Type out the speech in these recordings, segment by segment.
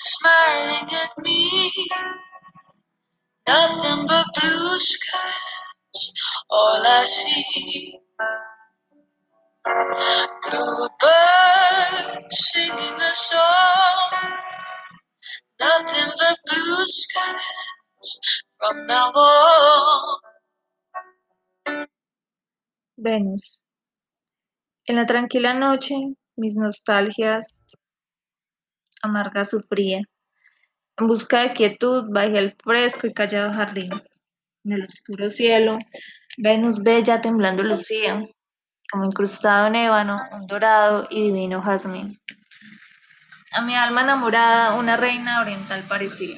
smiling at me. Nothing but blue skies, all I see. Bluebirds singing a song. Nothing but blue skies from now on. Venus. En la tranquila noche, mis nostalgias amargas sufría. En busca de quietud, bajé al fresco y callado jardín. En el oscuro cielo, Venus bella temblando lucía, como incrustado en ébano, un dorado y divino jazmín. A mi alma enamorada, una reina oriental parecía,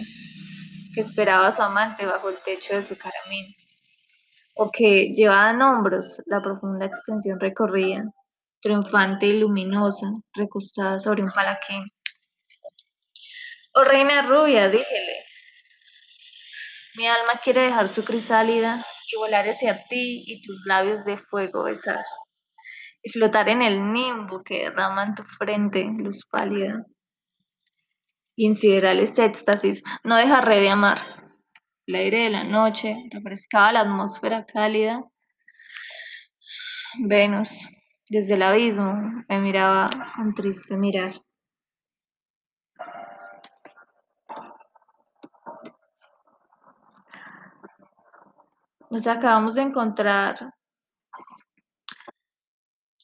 que esperaba a su amante bajo el techo de su caramín, o que, llevada en hombros, la profunda extensión recorría, triunfante y luminosa, recostada sobre un palaquín. Oh reina rubia, díjele, mi alma quiere dejar su crisálida y volar hacia ti y tus labios de fuego besar, y flotar en el nimbo que derrama en tu frente luz pálida. Y en siderales éxtasis no dejaré de amar. El aire de la noche refrescaba la atmósfera cálida. Venus, desde el abismo, me miraba con triste mirar. Nos acabamos de encontrar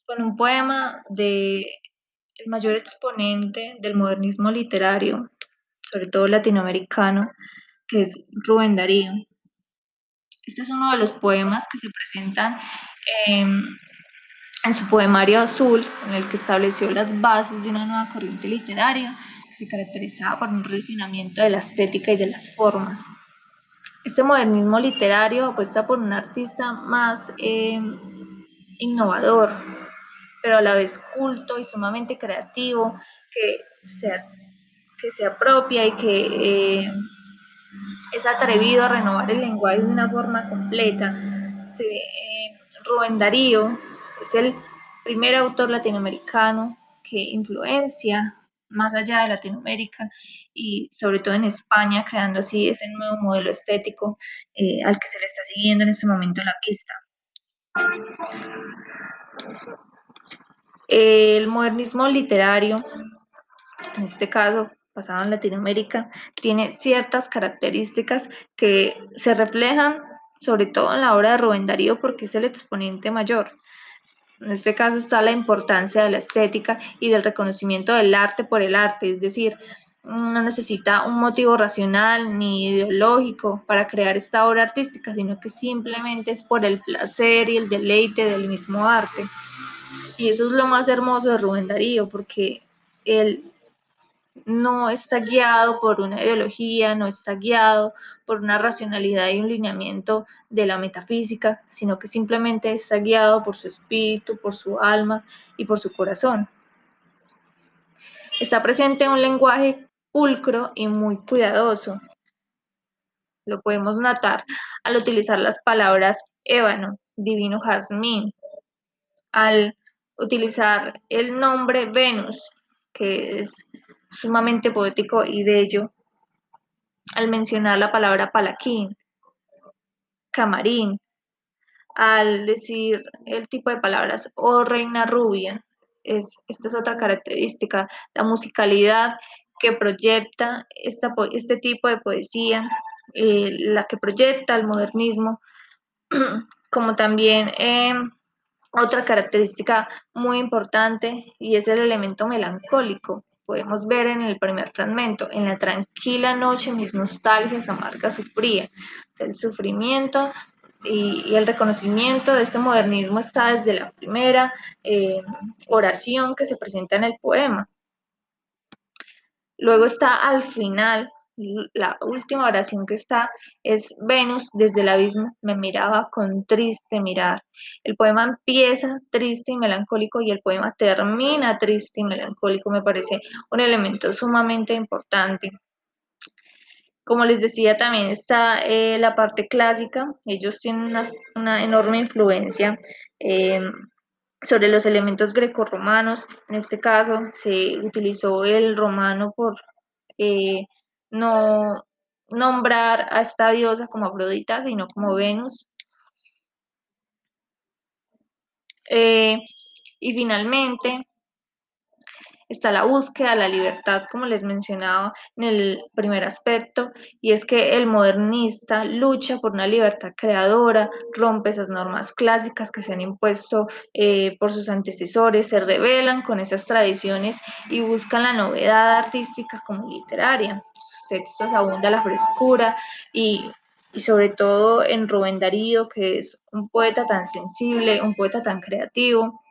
con un poema de el mayor exponente del modernismo literario, sobre todo latinoamericano, que es Rubén Darío. Este es uno de los poemas que se presentan en, en su poemario azul, en el que estableció las bases de una nueva corriente literaria que se caracterizaba por un refinamiento de la estética y de las formas. Este modernismo literario apuesta por un artista más eh, innovador, pero a la vez culto y sumamente creativo, que se, que se apropia y que eh, es atrevido a renovar el lenguaje de una forma completa. Se, eh, Rubén Darío es el primer autor latinoamericano que influencia más allá de Latinoamérica y sobre todo en España, creando así ese nuevo modelo estético eh, al que se le está siguiendo en este momento la pista. El modernismo literario, en este caso basado en Latinoamérica, tiene ciertas características que se reflejan sobre todo en la obra de Rubén Darío porque es el exponente mayor. En este caso está la importancia de la estética y del reconocimiento del arte por el arte, es decir, no necesita un motivo racional ni ideológico para crear esta obra artística, sino que simplemente es por el placer y el deleite del mismo arte. Y eso es lo más hermoso de Rubén Darío, porque él no está guiado por una ideología, no está guiado por una racionalidad y un lineamiento de la metafísica, sino que simplemente está guiado por su espíritu, por su alma y por su corazón. Está presente un lenguaje pulcro y muy cuidadoso. Lo podemos notar al utilizar las palabras ébano, divino jazmín, al utilizar el nombre Venus, que es sumamente poético y bello al mencionar la palabra palaquín, camarín, al decir el tipo de palabras oh, reina rubia. Es, esta es otra característica, la musicalidad que proyecta esta, este tipo de poesía, eh, la que proyecta el modernismo, como también eh, otra característica muy importante y es el elemento melancólico podemos ver en el primer fragmento, en la tranquila noche mis nostalgias amargas sufría. el sufrimiento y, el reconocimiento de este modernismo está desde la primera eh, oración que se presenta en el poema. Luego está al final la última oración que está es Venus desde el abismo me miraba con triste mirar. El poema empieza triste y melancólico y el poema termina triste y melancólico. Me parece un elemento sumamente importante. Como les decía, también está eh, la parte clásica. Ellos tienen una, enorme influencia. Eh, sobre los elementos grecorromanos. En este caso se utilizó el romano por eh, no nombrar a esta diosa como Afrodita, sino como Venus. Eh, y finalmente, está la búsqueda, la libertad, como les mencionaba en el primer aspecto, y es que el modernista lucha por una libertad creadora, rompe esas normas clásicas que se han impuesto eh, por sus antecesores, se rebelan con esas tradiciones y buscan la novedad artística como literaria. Textos abunda la frescura y y sobre todo en Rubén Darío, que es un poeta tan sensible, un poeta tan creativo,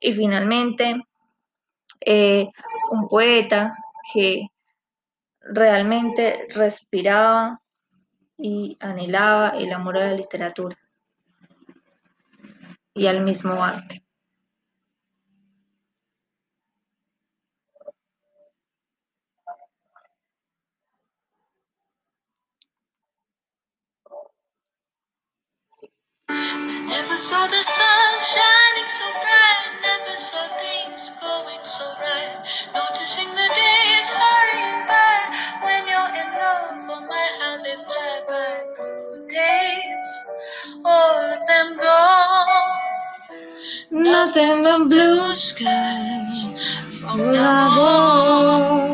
y finalmente eh, un poeta que realmente respiraba y anhelaba el amor a la literatura y al mismo arte. Never saw the sun shining so bright, never saw things going so right. Noticing the days hurrying by when you're in love. Oh my, how they fly by. Blue days, all of them gone. Nothing but blue skies from now on.